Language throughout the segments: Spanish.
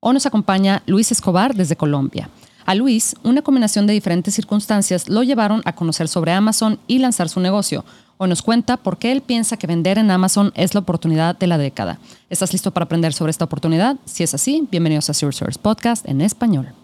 O nos acompaña Luis Escobar desde Colombia. A Luis, una combinación de diferentes circunstancias lo llevaron a conocer sobre Amazon y lanzar su negocio. O nos cuenta por qué él piensa que vender en Amazon es la oportunidad de la década. ¿Estás listo para aprender sobre esta oportunidad? Si es así, bienvenidos a Source Podcast en español.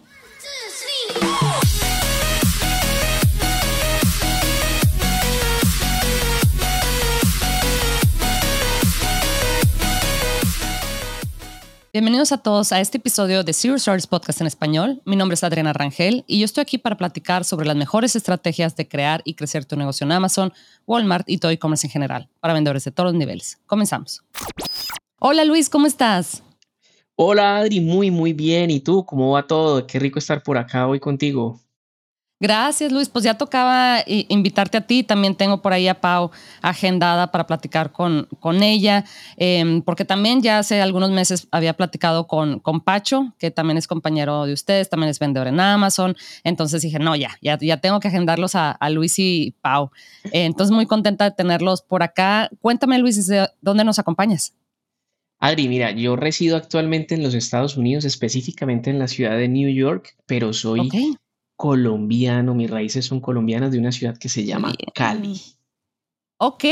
Bienvenidos a todos a este episodio de Zero Stars Podcast en español. Mi nombre es Adriana Rangel y yo estoy aquí para platicar sobre las mejores estrategias de crear y crecer tu negocio en Amazon, Walmart y todo e-commerce en general para vendedores de todos los niveles. Comenzamos. Hola Luis, ¿cómo estás? Hola Adri, muy muy bien. ¿Y tú? ¿Cómo va todo? Qué rico estar por acá hoy contigo. Gracias, Luis. Pues ya tocaba invitarte a ti. También tengo por ahí a Pau agendada para platicar con, con ella, em, porque también ya hace algunos meses había platicado con, con Pacho, que también es compañero de ustedes, también es vendedor en Amazon. Entonces dije, no, ya, ya, ya tengo que agendarlos a, Luis y Pau. entonces, muy contenta de tenerlos por acá. Cuéntame, Luis, ¿desde dónde nos acompañas? Adri, mira, yo resido actualmente en los Estados Unidos, específicamente en la ciudad de New York, pero soy colombiano, mis raíces son colombianas de una ciudad que se llama Cali. Ok.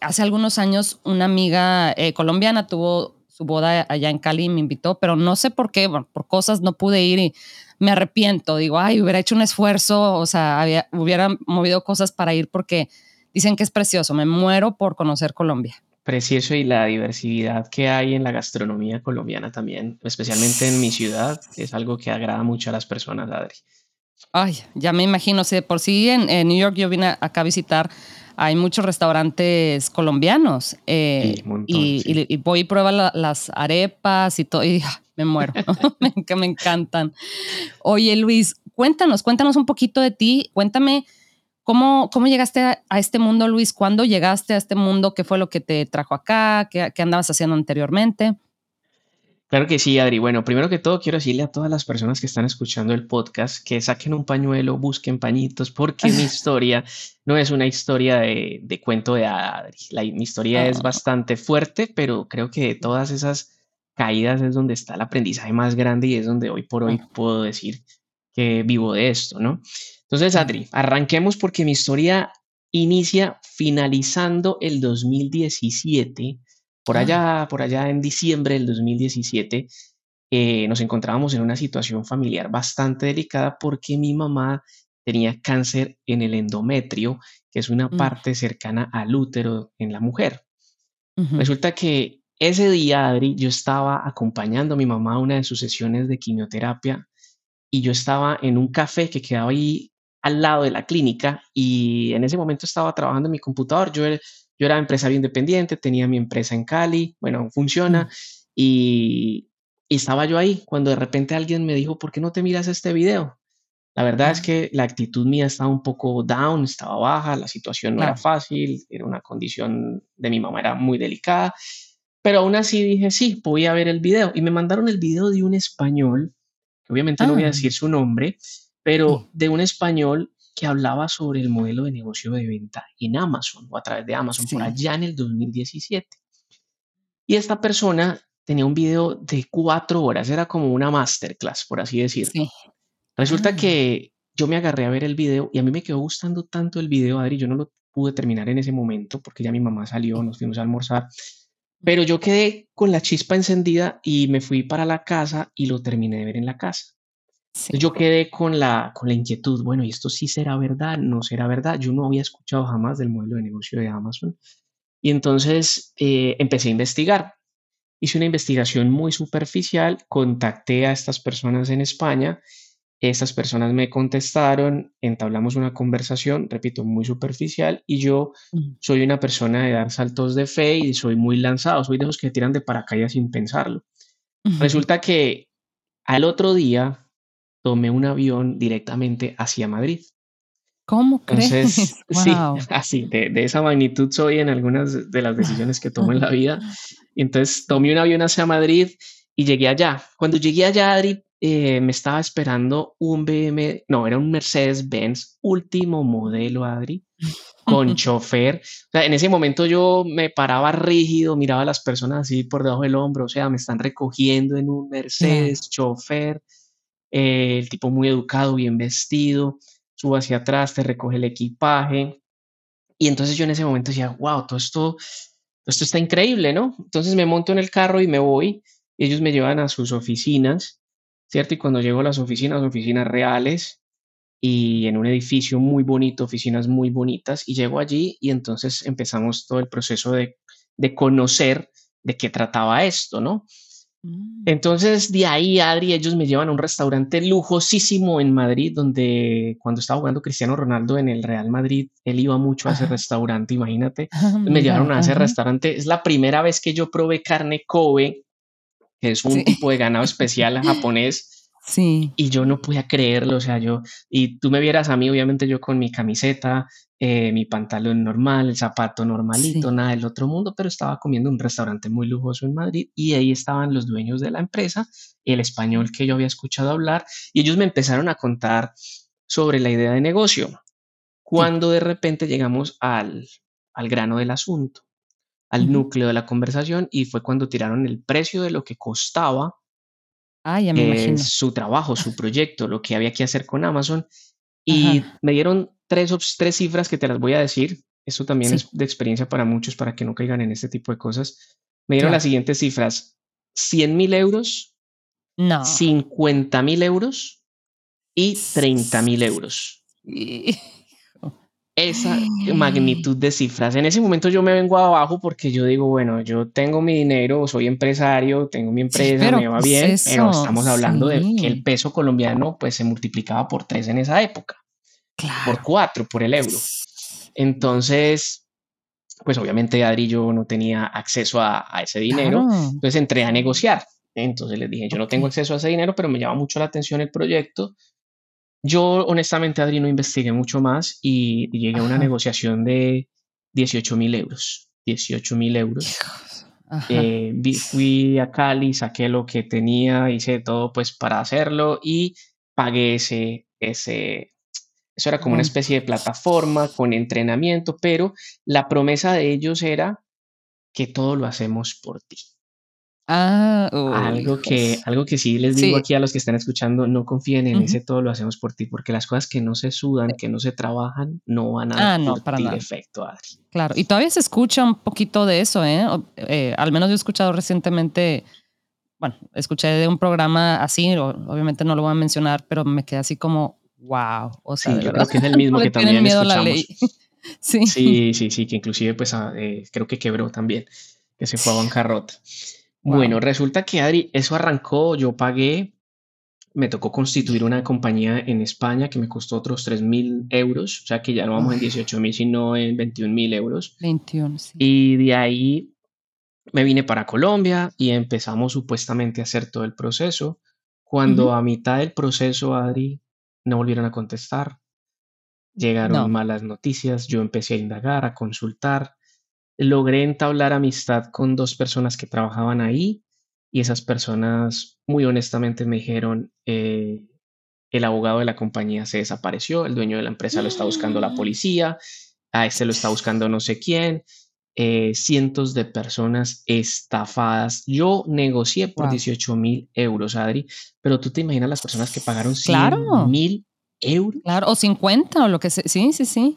Hace algunos años una amiga eh, colombiana tuvo su boda allá en Cali y me invitó, pero no sé por qué, bueno, por cosas no pude ir y me arrepiento. Digo, ay, hubiera hecho un esfuerzo, o sea, había, hubiera movido cosas para ir porque dicen que es precioso. Me muero por conocer Colombia. Precioso y la diversidad que hay en la gastronomía colombiana también, especialmente en mi ciudad, es algo que agrada mucho a las personas, Adri. Ay, ya me imagino, si por sí en, New York yo vine acá a visitar, hay muchos restaurantes colombianos eh, y, voy y pruebo las arepas y todo, y me muero, me, me encantan. Oye Luis, cuéntanos, cuéntanos un poquito de ti, cuéntame cómo, cómo llegaste a, este mundo Luis, cuándo llegaste a este mundo, qué fue lo que te trajo acá, qué, qué andabas haciendo anteriormente. Claro que sí, Adri. Bueno, primero que todo quiero decirle a todas las personas que están escuchando el podcast que saquen un pañuelo, busquen pañitos, porque mi historia no es una historia de, cuento de Adri. La, mi historia es ah. bastante fuerte, pero creo que de todas esas caídas es donde está el aprendizaje más grande y es donde hoy por hoy puedo decir que vivo de esto, ¿no? Entonces, Adri, arranquemos porque mi historia inicia finalizando el 2017 por allá, por allá en diciembre del 2017, eh, nos encontrábamos en una situación familiar bastante delicada porque mi mamá tenía cáncer en el endometrio, que es una mm. parte cercana al útero en la mujer. Resulta que ese día, Adri, yo estaba acompañando a mi mamá a una de sus sesiones de quimioterapia y yo estaba en un café que quedaba ahí al lado de la clínica y en ese momento estaba trabajando en mi computador. Yo yo era empresario independiente, tenía mi empresa en Cali, bueno, funciona, y, estaba yo ahí cuando de repente alguien me dijo, ¿por qué no te miras este video? La verdad es que la actitud mía estaba un poco down, estaba baja, la situación no era fácil, era una condición de mi mamá, era muy delicada, pero aún así dije, sí, voy a ver el video. Y me mandaron el video de un español, que obviamente no voy a ah. decir su nombre, pero de un español que hablaba sobre el modelo de negocio de venta en Amazon o a través de Amazon por allá en el 2017. Y esta persona tenía un video de cuatro horas, era como una masterclass, por así decirlo. Resulta ah. que yo me agarré a ver el video y a mí me quedó gustando tanto el video, Adri, yo no lo pude terminar en ese momento porque ya mi mamá salió, nos fuimos a almorzar, pero yo quedé con la chispa encendida y me fui para la casa y lo terminé de ver en la casa. Yo quedé con la, con la inquietud, bueno, ¿y esto sí será verdad? ¿No será verdad? Yo no había escuchado jamás del modelo de negocio de Amazon. Y entonces eh, empecé a investigar. Hice una investigación muy superficial, contacté a estas personas en España, estas personas me contestaron, entablamos una conversación, repito, muy superficial, y yo soy una persona de dar saltos de fe y soy muy lanzado, soy de los que tiran de paracaídas sin pensarlo. Resulta que al otro día tomé un avión directamente hacia Madrid. ¿Cómo crees? Sí, así, de, esa magnitud soy en algunas de las decisiones que tomo en la vida. Entonces tomé un avión hacia Madrid y llegué allá. Cuando llegué allá, Adri, eh, me estaba esperando un BM, no, era un Mercedes-Benz último modelo, Adri, con chofer. O sea, en ese momento yo me paraba rígido, miraba a las personas así por debajo del hombro, o sea, me están recogiendo en un Mercedes, chofer, eh, el tipo muy educado, bien vestido, subo hacia atrás, te recoge el equipaje. Y entonces yo en ese momento decía, wow, todo esto, esto está increíble, ¿no? Entonces me monto en el carro y me voy. Y ellos me llevan a sus oficinas ¿cierto? Y cuando llego a las oficinas, oficinas reales y en un edificio muy bonito, oficinas muy bonitas, y llego allí y entonces empezamos todo el proceso de, de conocer de qué trataba esto, ¿no? Mm. Entonces, de ahí, Adri, ellos me llevan a un restaurante lujosísimo en Madrid, donde cuando estaba jugando Cristiano Ronaldo en el Real Madrid, él iba mucho a ese restaurante, imagínate. Ah, me llevaron a ese restaurante. Es la primera vez que yo probé carne Kobe que es un tipo de ganado especial japonés. Sí. Y yo no podía creerlo, o sea, yo, y tú me vieras a mí, obviamente yo con mi camiseta, eh, mi pantalón normal, el zapato normalito, nada del otro mundo, pero estaba comiendo en un restaurante muy lujoso en Madrid y ahí estaban los dueños de la empresa, el español que yo había escuchado hablar, y ellos me empezaron a contar sobre la idea de negocio, cuando de repente llegamos al, al grano del asunto al núcleo de la conversación y fue cuando tiraron el precio de lo que costaba ah, eh, su trabajo, su proyecto, lo que había que hacer con Amazon. Y me dieron tres, tres cifras que te las voy a decir. Esto también es de experiencia para muchos, para que no caigan en este tipo de cosas. Me dieron las siguientes cifras. 100 mil euros, no. 50 mil euros y 30 mil euros esa magnitud de cifras. En ese momento yo me vengo abajo porque yo digo, bueno, yo tengo mi dinero, soy empresario, tengo mi empresa, me va bien, pero estamos hablando de que el peso colombiano pues se multiplicaba por tres en esa época, por cuatro, por el euro. Entonces, pues obviamente Adri yo no tenía acceso a, ese dinero, entonces entré a negociar. Entonces les dije, yo no tengo acceso a ese dinero, pero me llama mucho la atención el proyecto yo honestamente, Adri, no investigué mucho más y, llegué a una negociación de 18 mil euros. 18 mil euros. Eh, fui a Cali, saqué lo que tenía, hice todo pues para hacerlo y pagué ese, ese, eso era como una especie de plataforma con entrenamiento, pero la promesa de ellos era que todo lo hacemos por ti. Ah, algo, que, algo que sí les digo aquí a los que están escuchando, no confíen en ese todo lo hacemos por ti, porque las cosas que no se sudan, que no se trabajan, no van a ah, no, para nada. efecto, Claro, y todavía se escucha un poquito de eso, ¿eh? ¿eh? Al menos yo he escuchado recientemente, bueno, escuché de un programa así, obviamente no lo voy a mencionar, pero me quedé así como, wow. O sea, sí, yo creo que es el mismo que también escuchamos. sí. sí, sí, sí, que inclusive pues ah, eh, creo que quebró también, que se fue a bancarrota. Bueno, resulta que Adri, eso arrancó, yo pagué, me tocó constituir una compañía en España que me costó otros 3 mil euros, o sea que ya no vamos en 18 mil, sino en 21 mil euros. 21, sí. Y de ahí me vine para Colombia y empezamos supuestamente a hacer todo el proceso. Cuando a mitad del proceso, Adri, no volvieron a contestar, llegaron malas noticias, yo empecé a indagar, a consultar logré entablar amistad con dos personas que trabajaban ahí y esas personas muy honestamente me dijeron, eh, el abogado de la compañía se desapareció, el dueño de la empresa lo está buscando la policía, a este lo está buscando no sé quién, eh, cientos de personas estafadas. Yo negocié por 18 mil euros, Adri, pero tú te imaginas las personas que pagaron 100 mil euros. Claro, o 50 o lo que sea. Sí, sí, sí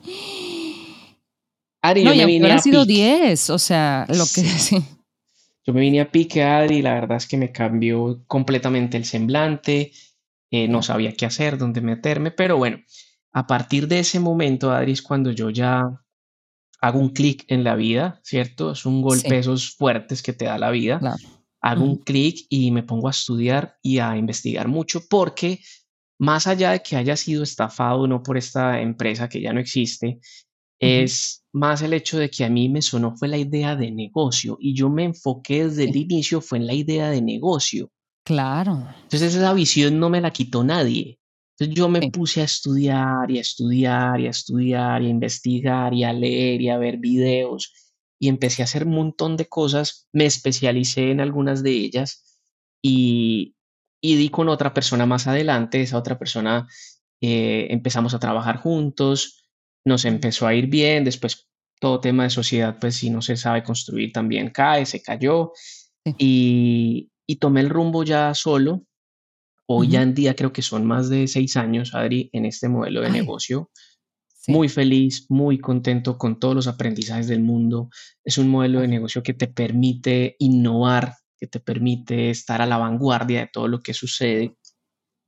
no, yo me vine a sido 10, o sea, lo que sí. Yo me vine a pique, Adri, la verdad es que me cambió completamente el semblante, eh, no sabía qué hacer, dónde meterme, pero bueno, a partir de ese momento, Adri, es cuando yo ya hago un clic en la vida, ¿cierto? Es un golpe esos fuertes que te da la vida. Hago un clic y me pongo a estudiar y a investigar mucho porque más allá de que haya sido estafado no por esta empresa que ya no existe, es más el hecho de que a mí me sonó fue la idea de negocio y yo me enfoqué desde el inicio fue en la idea de negocio. Claro. Entonces esa visión no me la quitó nadie. Entonces yo me puse a estudiar y a estudiar y a estudiar y a investigar y a leer y a ver videos y empecé a hacer un montón de cosas, me especialicé en algunas de ellas y y di con otra persona más adelante, esa otra persona eh, empezamos a trabajar juntos, nos empezó a ir bien, después todo tema de sociedad, pues si no se sabe construir también cae, se cayó y, tomé el rumbo ya solo. Hoy ya en día creo que son más de seis años, Adri, en este modelo de negocio. Muy feliz, muy contento con todos los aprendizajes del mundo. Es un modelo de negocio que te permite innovar, que te permite estar a la vanguardia de todo lo que sucede.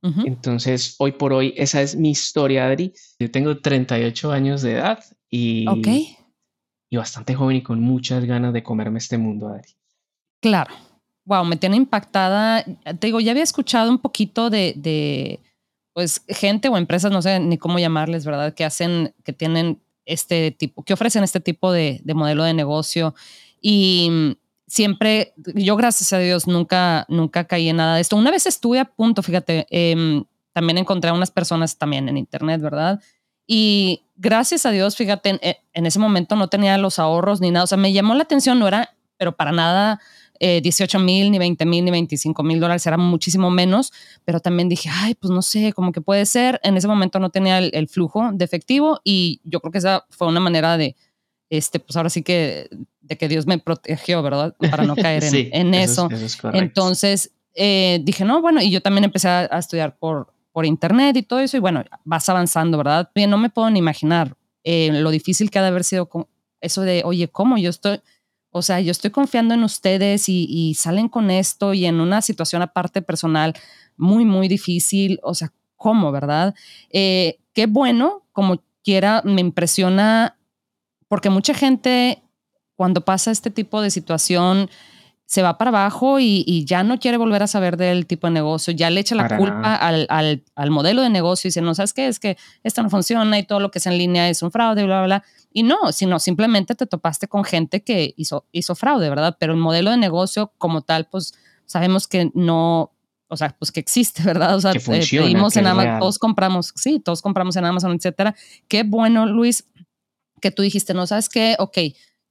Entonces, hoy por hoy, esa es mi historia, Adri. Yo tengo 38 años de edad y, y bastante joven y con muchas ganas de comerme este mundo, Adri. Claro. Wow, me tiene impactada. Te digo, ya había escuchado un poquito de, de, pues, gente o empresas, no sé ni cómo llamarles, ¿verdad? Que hacen, que tienen este tipo, que ofrecen este tipo de, de modelo de negocio. Y siempre, yo gracias a Dios nunca, nunca caí en nada de esto. Una vez estuve a punto, fíjate, em, también encontré a unas personas también en internet, ¿verdad? Y gracias a Dios, fíjate, en, ese momento no tenía los ahorros ni nada. O sea, me llamó la atención, no era, pero para nada 18 eh, mil, ni 20 mil, ni 25 mil dólares, era muchísimo menos. Pero también dije, ay, pues no sé, como que puede ser. En ese momento no tenía el flujo de efectivo y yo creo que esa fue una manera de, este, pues ahora sí que de que Dios me protegió, ¿verdad? Para no caer en, eso. Entonces eh, dije, no, bueno, y yo también empecé a, estudiar por, por internet y todo eso, y bueno, vas avanzando, ¿verdad? Bien, no me puedo ni imaginar eh, lo difícil que ha de haber sido con eso de, oye, ¿cómo? Yo estoy, o sea, yo estoy confiando en ustedes y, salen con esto y en una situación aparte personal muy, muy difícil, o sea, ¿cómo, verdad? Eh, qué bueno, como quiera, me impresiona porque mucha gente cuando pasa este tipo de situación se va para abajo y, ya no quiere volver a saber del tipo de negocio, ya le echa la culpa al, al, modelo de negocio y dice, no, ¿sabes qué? Es que esto no funciona y todo lo que es en línea es un fraude, bla, bla, bla. Y no, sino simplemente te topaste con gente que hizo, hizo fraude, ¿verdad? Pero el modelo de negocio como tal, pues sabemos que no, o sea, pues que existe, ¿verdad? O sea, que eh, pedimos en Amazon, todos compramos, sí, todos compramos en Amazon, etcétera. Qué bueno, Luis, que tú dijiste, no sabes qué, ok,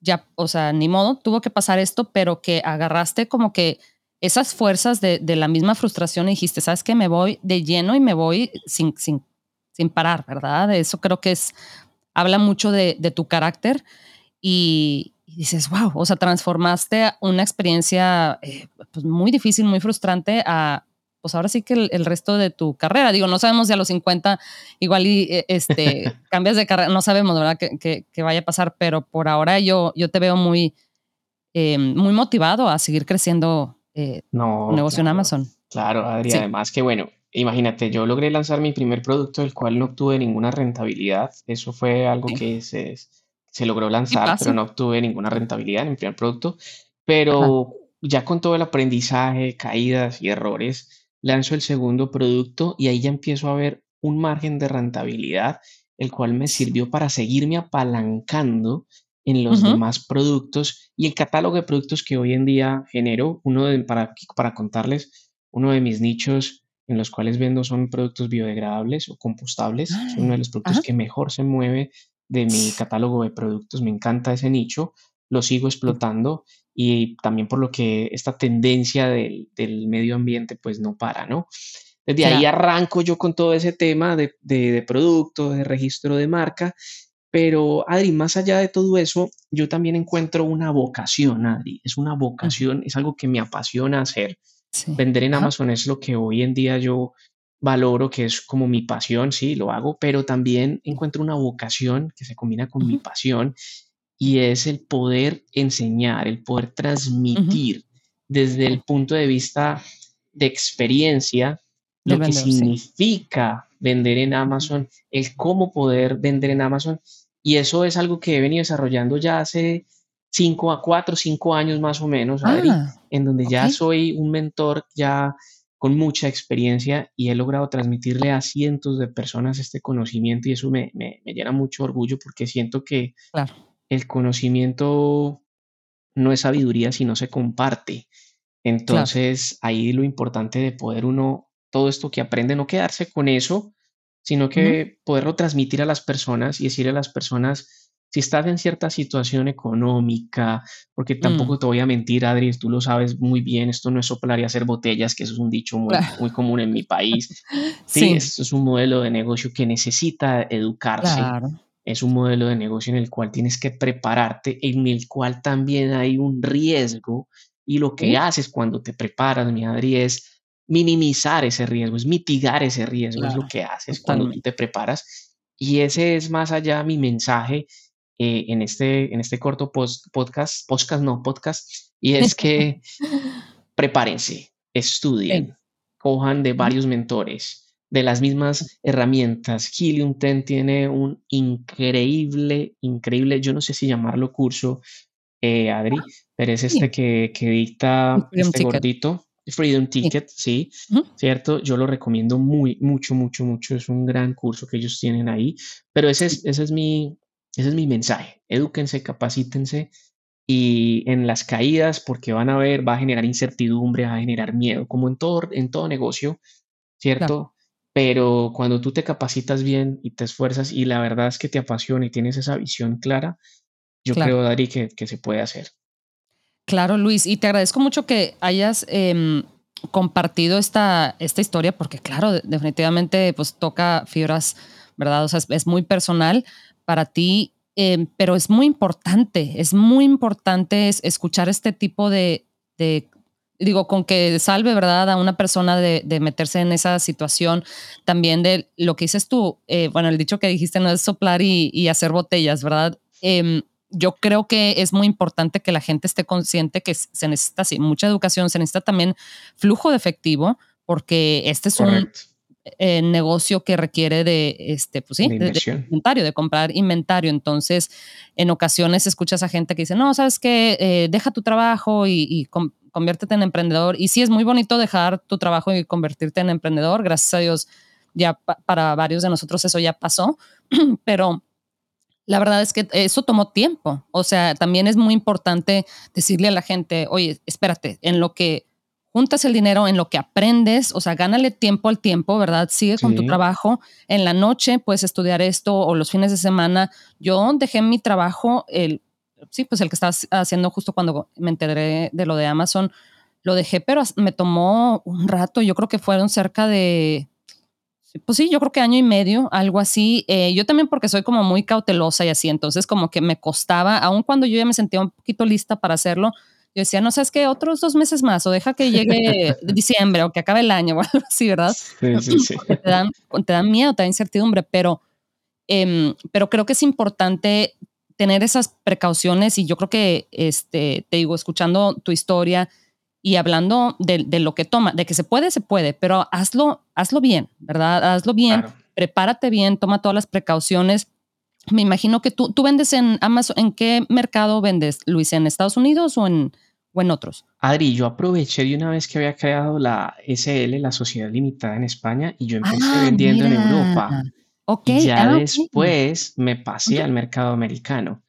ya, o sea, ni modo, tuvo que pasar esto, pero que agarraste como que esas fuerzas de, de la misma frustración y dijiste, sabes qué, me voy de lleno y me voy sin, sin, sin parar, ¿verdad? Eso creo que es, habla mucho de, de tu carácter y, dices, wow, o sea, transformaste una experiencia eh, pues muy difícil, muy frustrante a, pues ahora sí que el, resto de tu carrera. Digo, no sabemos si a los 50 igual y e, este, cambias de carrera, no sabemos, ¿verdad? Que, que, vaya a pasar, pero por ahora yo, yo te veo muy, eh, muy motivado a seguir creciendo eh, no, negocio en Amazon. Claro, Adri, además que bueno, imagínate, yo logré lanzar mi primer producto del cual no obtuve ninguna rentabilidad. Eso fue algo que se, se logró lanzar, pero no obtuve ninguna rentabilidad en mi primer producto. Pero ya con todo el aprendizaje, caídas y errores, lanzo el segundo producto y ahí ya empiezo a ver un margen de rentabilidad, el cual me sirvió para seguirme apalancando en los demás productos y el catálogo de productos que hoy en día genero. Uno de, para, para contarles, uno de mis nichos en los cuales vendo son productos biodegradables o compostables. es uno de los productos que mejor se mueve de mi catálogo de productos. Me encanta ese nicho, lo sigo explotando y también por lo que esta tendencia del, medio ambiente pues no para, ¿no? Desde ahí arranco yo con todo ese tema de, de, producto, de registro de marca, pero Adri, más allá de todo eso, yo también encuentro una vocación, Adri, es una vocación, es algo que me apasiona hacer. Vender en Amazon es lo que hoy en día yo valoro, que es como mi pasión, sí, lo hago, pero también encuentro una vocación que se combina con mi pasión y es el poder enseñar, el poder transmitir desde el punto de vista de experiencia lo que significa vender en Amazon, el cómo poder vender en Amazon. Y eso es algo que he venido desarrollando ya hace cinco a cuatro, cinco años más o menos, ah, en donde ya soy un mentor ya con mucha experiencia y he logrado transmitirle a cientos de personas este conocimiento y eso me, me, me llena mucho orgullo porque siento que claro el conocimiento no es sabiduría si no se comparte. Entonces, ahí lo importante de poder uno, todo esto que aprende, no quedarse con eso, sino que poderlo transmitir a las personas y decirle a las personas, si estás en cierta situación económica, porque tampoco mm. te voy a mentir, Adri, tú lo sabes muy bien, esto no es soplar y hacer botellas, que eso es un dicho muy, muy común en mi país. Sí, Esto es un modelo de negocio que necesita educarse. Es un modelo de negocio en el cual tienes que prepararte, en el cual también hay un riesgo. Y lo que haces cuando te preparas, mi Adri, es minimizar ese riesgo, es mitigar ese riesgo, es lo que haces cuando tú te preparas. Y ese es más allá mi mensaje eh, en, este, en este corto podcast, podcast no, podcast, y es que prepárense, estudien, cojan de varios mentores, de las mismas herramientas. Helium 10 tiene un increíble, increíble, yo no sé si llamarlo curso, eh, Adri, pero es este que, que dicta este gordito. Freedom Ticket, sí, ¿cierto? Yo lo recomiendo muy, mucho, mucho, mucho. Es un gran curso que ellos tienen ahí. Pero ese es, ese es mi, ese es mi mensaje. Edúquense, capacítense y en las caídas, porque van a ver, va a generar incertidumbre, va a generar miedo, como en todo, en todo negocio, ¿cierto? Pero cuando tú te capacitas bien y te esfuerzas y la verdad es que te apasiona y tienes esa visión clara, yo creo, Dari, que, que, se puede hacer. Claro, Luis, y te agradezco mucho que hayas em, compartido esta, esta historia, porque claro, definitivamente pues toca fibras, ¿verdad? O sea, es muy personal, para ti, em, pero es muy importante, es muy importante escuchar este tipo de, digo, con que salve, ¿verdad?, a una persona de, meterse en esa situación, también de lo que dices tú, eh, bueno, el dicho que dijiste no es soplar y, hacer botellas, ¿verdad? Em, yo creo que es muy importante que la gente esté consciente que se necesita mucha educación, se necesita también flujo de efectivo, porque este es un eh, negocio que requiere de, este, pues sí, de, inventario, de comprar inventario. Entonces, en ocasiones escuchas a gente que dice, no, sabes qué, eh, deja tu trabajo y, conviértete en emprendedor. Y sí, es muy bonito dejar tu trabajo y convertirte en emprendedor. Gracias a Dios, ya para varios de nosotros eso ya pasó, pero... La verdad es que eso tomó tiempo. O sea, también es muy importante decirle a la gente, oye, espérate, en lo que juntas el dinero en lo que aprendes, o sea, gánale tiempo al tiempo, ¿verdad? Sigue con tu trabajo. En la noche puedes estudiar esto o los fines de semana. Yo dejé mi trabajo, el, sí, pues el que estaba haciendo justo cuando me enteré de lo de Amazon, lo dejé, pero me tomó un rato, yo creo que fueron cerca de, pues sí, yo creo que año y medio, algo así. Eh, yo también porque soy como muy cautelosa y así, entonces como que me costaba, aun cuando yo ya me sentía un poquito lista para hacerlo, yo decía, no sabes qué, otros dos meses más o deja que llegue diciembre o que acabe el año o algo así, ¿verdad? Sí, sí, sí. Te dan, te dan miedo, te da incertidumbre, pero, em, pero creo que es importante tener esas precauciones y yo creo que, este, te digo, escuchando tu historia y hablando de, de, lo que toma, de que se puede, se puede, pero hazlo, hazlo bien, ¿verdad? Hazlo bien, prepárate bien, toma todas las precauciones me imagino que tú, tú vendes en Amazon. ¿En qué mercado vendes, Luis? ¿En Estados Unidos o en, o en otros? Adri, yo aproveché de una vez que había creado la SL, la Sociedad Limitada en España, y yo empecé ah, vendiendo en Europa. Ok. Y ya ah, después me pasé al mercado americano.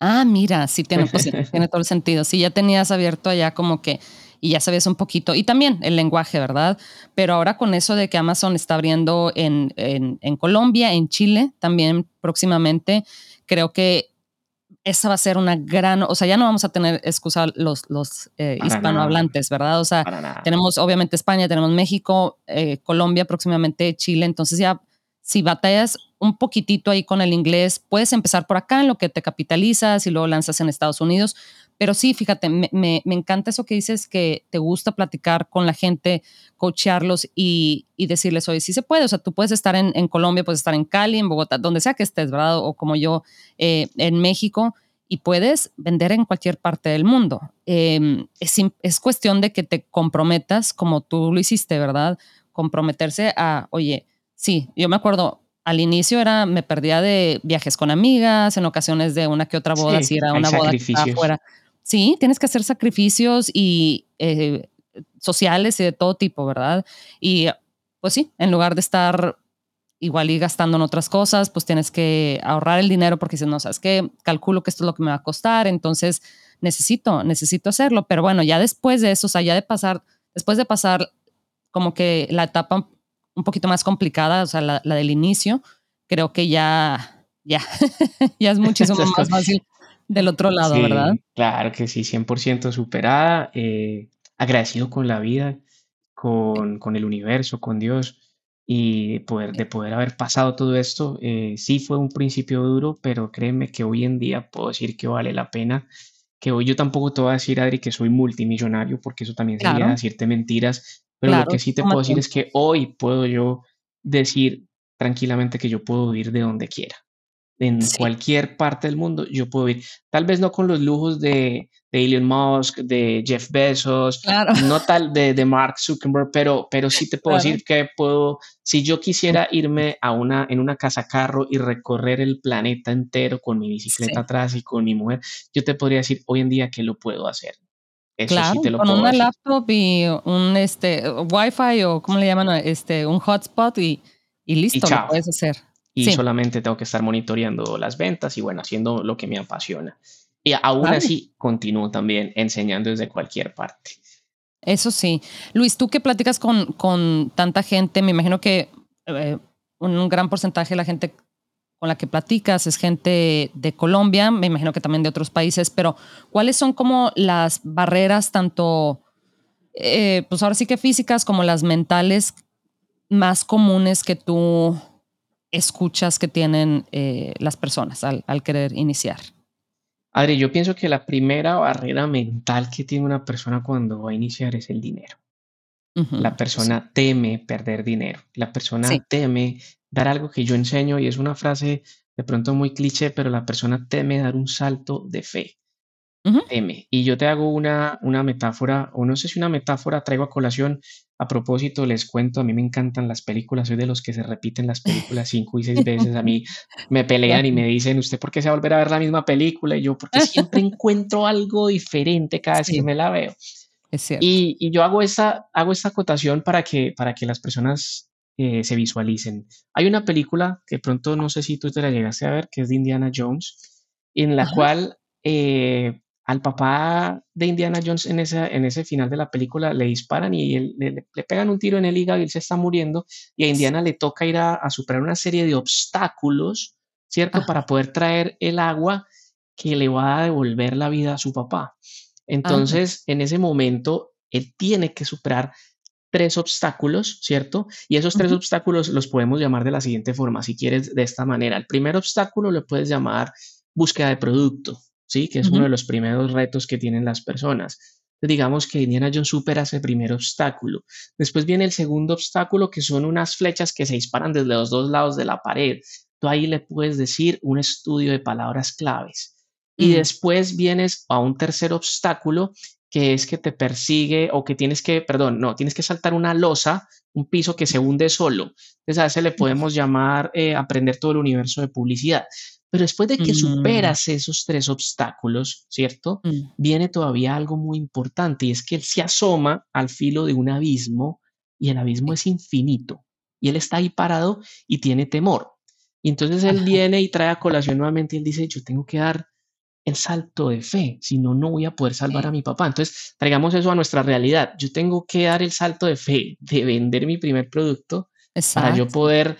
Ah, mira, sí tiene, pues, tiene todo el sentido. Sí, ya tenías abierto allá como que y ya sabes un poquito, y también el lenguaje, ¿verdad? Pero ahora con eso de que Amazon está abriendo en, en, Colombia, en Chile también próximamente, creo que esa va a ser una gran, o sea, ya no vamos a tener excusa los, los eh, hispanohablantes, ¿verdad? O sea, tenemos obviamente España, tenemos México, eh, Colombia, próximamente Chile, entonces ya si batallas un poquitito ahí con el inglés, puedes empezar por acá en lo que te capitalizas y luego lanzas en Estados Unidos, pero sí, fíjate, me, encanta eso que dices, que te gusta platicar con la gente, coachearlos y, decirles, oye, sí se puede, o sea, tú puedes estar en, en, Colombia, puedes estar en Cali, en Bogotá, donde sea que estés, ¿verdad? O como yo eh, en México, y puedes vender en cualquier parte del mundo. Em, es, es cuestión de que te comprometas como tú lo hiciste, ¿verdad? Comprometerse a, oye, sí, yo me acuerdo, al inicio era, me perdía de viajes con amigas, en ocasiones de una que otra boda, si era una boda afuera. Sí, tienes que hacer sacrificios y eh, sociales y de todo tipo, ¿verdad? Y pues sí, en lugar de estar igual y gastando en otras cosas, pues tienes que ahorrar el dinero porque si no, sabes que calculo que esto es lo que me va a costar, entonces necesito, necesito hacerlo. Pero bueno, ya después de eso, o sea, ya de pasar, después de pasar como que la etapa un poquito más complicada, o sea, la, la del inicio, creo que ya ya, ya es muchísimo más fácil del otro lado, ¿verdad? Claro que sí, 100% superada, eh, agradecido con la vida, con, con, el universo, con Dios y poder, de poder haber pasado todo esto. Eh, sí fue un principio duro, pero créeme que hoy en día puedo decir que vale la pena. Que hoy yo tampoco te voy a decir, Adri, que soy multimillonario, porque eso también sería decirte mentiras. Pero lo que sí te puedo decir es que hoy puedo yo decir tranquilamente que yo puedo vivir de donde quiera. En cualquier parte del mundo yo puedo ir. Tal vez no con los lujos de, de Elon Musk, de Jeff Bezos, no tal de, de, Mark Zuckerberg, pero, pero sí te puedo decir que puedo, si yo quisiera irme a una, en una casa carro y recorrer el planeta entero con mi bicicleta atrás y con mi mujer, yo te podría decir hoy en día que lo puedo hacer. Eso sí te lo con una laptop y un este Wi-Fi o como le llaman este un hotspot y, y listo, lo puedes hacer y solamente tengo que estar monitoreando las ventas y bueno, haciendo lo que me apasiona. Y aún así continúo también enseñando desde cualquier parte. Eso sí. Luis, tú que platicas con, con tanta gente, me imagino que eh, un, gran porcentaje de la gente con la que platicas es gente de Colombia, me imagino que también de otros países, pero ¿cuáles son como las barreras tanto, eh, pues ahora sí que físicas como las mentales más comunes que tú escuchas que tienen eh, las personas al, querer iniciar? Adri, yo pienso que la primera barrera mental que tiene una persona cuando va a iniciar es el dinero. La persona teme perder dinero. La persona teme dar algo que yo enseño y es una frase de pronto muy cliché, pero la persona teme dar un salto de fe. M. Y yo te hago una, una metáfora, o no sé si una metáfora traigo a colación. A propósito, les cuento, a mí me encantan las películas, soy de los que se repiten las películas cinco y seis veces. A mí me pelean y me dicen, ¿usted por qué se va a volver a ver la misma película? Y yo, porque siempre encuentro algo diferente cada vez que me la veo. Es. Y, y, yo hago esta, hago esta acotación para que, para que las personas eh, se visualicen. Hay una película que pronto no sé si tú te la llegaste a ver, que es de Indiana Jones, en la cual eh, al papá de Indiana Jones en ese, en ese final de la película le disparan y le, pegan un tiro en el hígado y él se está muriendo y a Indiana le toca ir a, superar una serie de obstáculos, ¿cierto? Para poder traer el agua que le va a devolver la vida a su papá. Entonces, en ese momento, él tiene que superar tres obstáculos, ¿cierto? Y esos tres obstáculos los podemos llamar de la siguiente forma, si quieres, de esta manera. El primer obstáculo lo puedes llamar búsqueda de producto, ¿sí? Que es uno de los primeros retos que tienen las personas. Digamos que Indiana Jones supera ese primer obstáculo. Después viene el segundo obstáculo, que son unas flechas que se disparan desde los dos lados de la pared. Tú ahí le puedes decir un estudio de palabras claves. Y después vienes a un tercer obstáculo, que es que te persigue o que tienes que, perdón, no, tienes que saltar una losa, un piso que se hunde solo. Entonces a ese le podemos llamar eh, aprender todo el universo de publicidad. Pero después de que mm. superas esos tres obstáculos, ¿cierto? Mm. Viene todavía algo muy importante y es que él se asoma al filo de un abismo y el abismo es infinito y él está ahí parado y tiene temor. Y entonces él viene y trae a colación nuevamente y él dice, yo tengo que dar el salto de fe, si no, no voy a poder salvar a mi papá. Entonces, traigamos eso a nuestra realidad. Yo tengo que dar el salto de fe, de vender mi primer producto para yo poder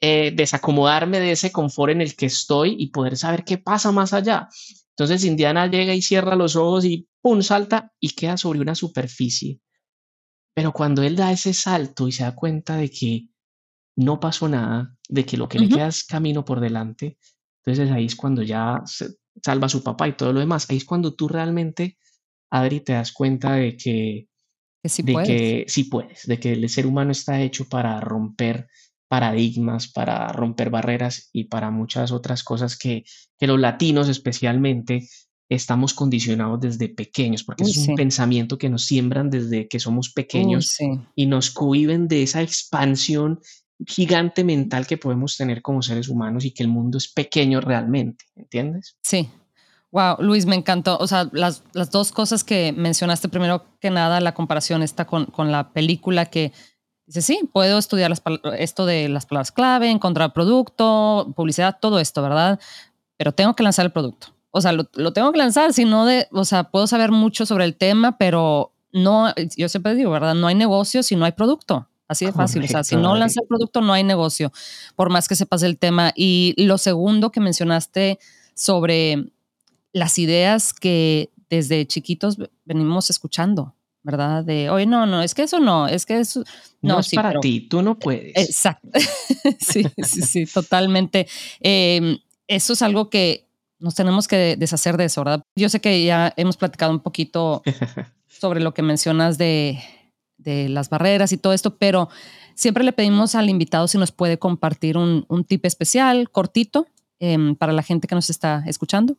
eh, desacomodarme de ese confort en el que estoy y poder saber qué pasa más allá. Entonces Indiana llega y cierra los ojos y ¡pum! salta y queda sobre una superficie. Pero cuando él da ese salto y se da cuenta de que no pasó nada, de que lo que le queda es camino por delante, entonces ahí es cuando ya se salva a su papá y todo lo demás. Ahí es cuando tú realmente, Adri, te das cuenta de que, sí de que sí puedes, de que el ser humano está hecho para romper paradigmas, para romper barreras y para muchas otras cosas que, que los latinos especialmente estamos condicionados desde pequeños, porque es un pensamiento que nos siembran desde que somos pequeños y nos cohiben de esa expansión gigante mental que podemos tener como seres humanos y que el mundo es pequeño realmente, ¿entiendes? Sí. Wow, Luis, me encantó. O sea, las, las dos cosas que mencionaste, primero que nada, la comparación está con, con la película que Dice, sí, puedo estudiar esto de las palabras clave, encontrar producto, publicidad, todo esto, ¿verdad? Pero tengo que lanzar el producto. O sea, lo, tengo que lanzar, si no de, o sea, puedo saber mucho sobre el tema, pero no, yo siempre digo, ¿verdad? No hay negocio si no hay producto. Así de fácil. o sea, si no lanza el producto, no hay negocio, por más que sepas el tema. Y lo segundo que mencionaste sobre las ideas que desde chiquitos venimos escuchando, ¿verdad? De, oye, no, no, es que eso no, es que eso no, es para ti, tú no puedes. Exacto. sí, sí, sí, totalmente. Em, eso es algo que nos tenemos que deshacer de eso, ¿verdad? Yo sé que ya hemos platicado un poquito sobre lo que mencionas de, las barreras y todo esto, pero siempre le pedimos al invitado si nos puede compartir un, tip especial, cortito, em, para la gente que nos está escuchando.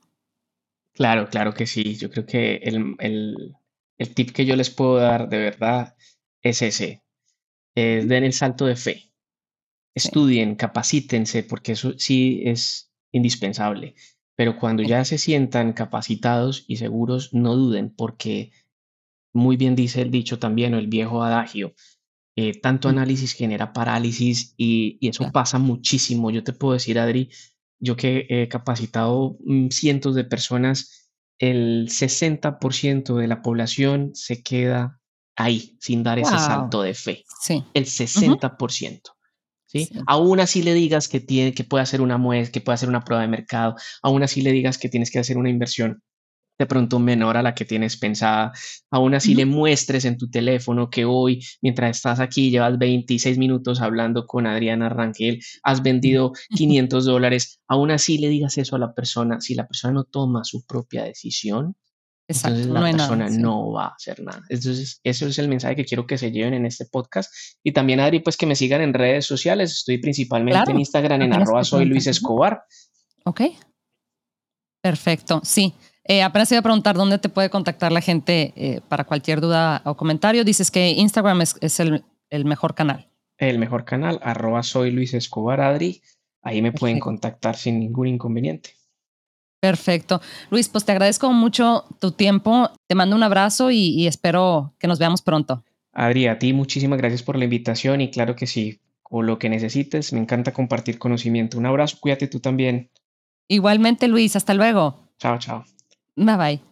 Claro, claro que sí. Yo creo que el, tip que yo les puedo dar de verdad es ese. den el salto de fe. Estudien, capacítense, porque eso sí es indispensable. Pero cuando ya se sientan capacitados y seguros, no duden, porque muy bien dice el dicho también, o el viejo adagio, eh, tanto análisis genera parálisis y, eso pasa muchísimo. Yo te puedo decir, Adri, yo que he capacitado mm, cientos de personas, el 60% de la población se queda ahí sin dar ese salto de fe. Sí. El 60%. ¿sí? Aún así le digas que, tiene, que puede hacer una muestra, que puede hacer una prueba de mercado, aún así le digas que tienes que hacer una inversión de pronto menor a la que tienes pensada. Aún así le muestres en tu teléfono que hoy, mientras estás aquí, llevas 26 minutos hablando con Adriana Rangel, has vendido 500 dólares. Aún así le digas eso a la persona. Si la persona no toma su propia decisión, entonces la persona no va a hacer nada. Entonces, eso es el mensaje que quiero que se lleven en este podcast. Y también, Adri, pues que me sigan en redes sociales. Estoy principalmente en Instagram en arroba soy Luis Escobar. Ok. Perfecto. Sí. Eh, apenas iba a preguntar dónde te puede contactar la gente eh, para cualquier duda o comentario. Dices que Instagram es, el, mejor canal. El mejor canal, arroba soy Luis Escobar Adri. Ahí me pueden contactar sin ningún inconveniente. Perfecto. Luis, pues te agradezco mucho tu tiempo. Te mando un abrazo y, espero que nos veamos pronto. Adri, a ti muchísimas gracias por la invitación y claro que sí, o lo que necesites, me encanta compartir conocimiento. Un abrazo, cuídate tú también. Igualmente, Luis, hasta luego. Chao, chao. Bye bye.